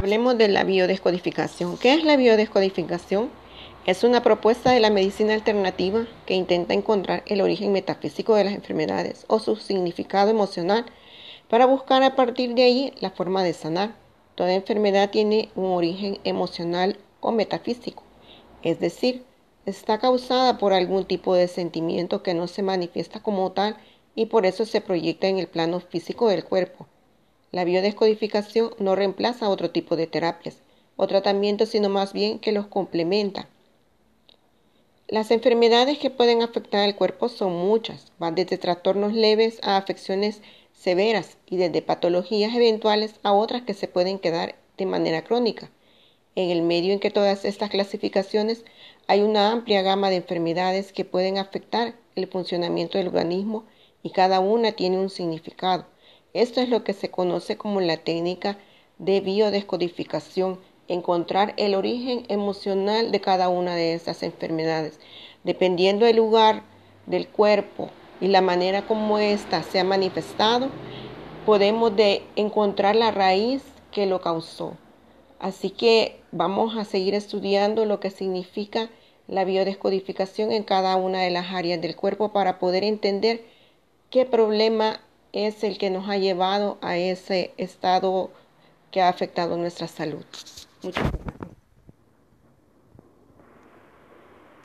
Hablemos de la biodescodificación. ¿Qué es la biodescodificación? Es una propuesta de la medicina alternativa que intenta encontrar el origen metafísico de las enfermedades o su significado emocional para buscar a partir de ahí la forma de sanar. Toda enfermedad tiene un origen emocional o metafísico, es decir, está causada por algún tipo de sentimiento que no se manifiesta como tal y por eso se proyecta en el plano físico del cuerpo. La biodescodificación no reemplaza otro tipo de terapias o tratamientos, sino más bien que los complementa. Las enfermedades que pueden afectar al cuerpo son muchas, van desde trastornos leves a afecciones severas y desde patologías eventuales a otras que se pueden quedar de manera crónica. En el medio en que todas estas clasificaciones hay una amplia gama de enfermedades que pueden afectar el funcionamiento del organismo y cada una tiene un significado. Esto es lo que se conoce como la técnica de biodescodificación, encontrar el origen emocional de cada una de estas enfermedades. Dependiendo del lugar del cuerpo y la manera como ésta se ha manifestado, podemos de encontrar la raíz que lo causó. Así que vamos a seguir estudiando lo que significa la biodescodificación en cada una de las áreas del cuerpo para poder entender qué problema es el que nos ha llevado a ese estado que ha afectado nuestra salud. Muchas gracias.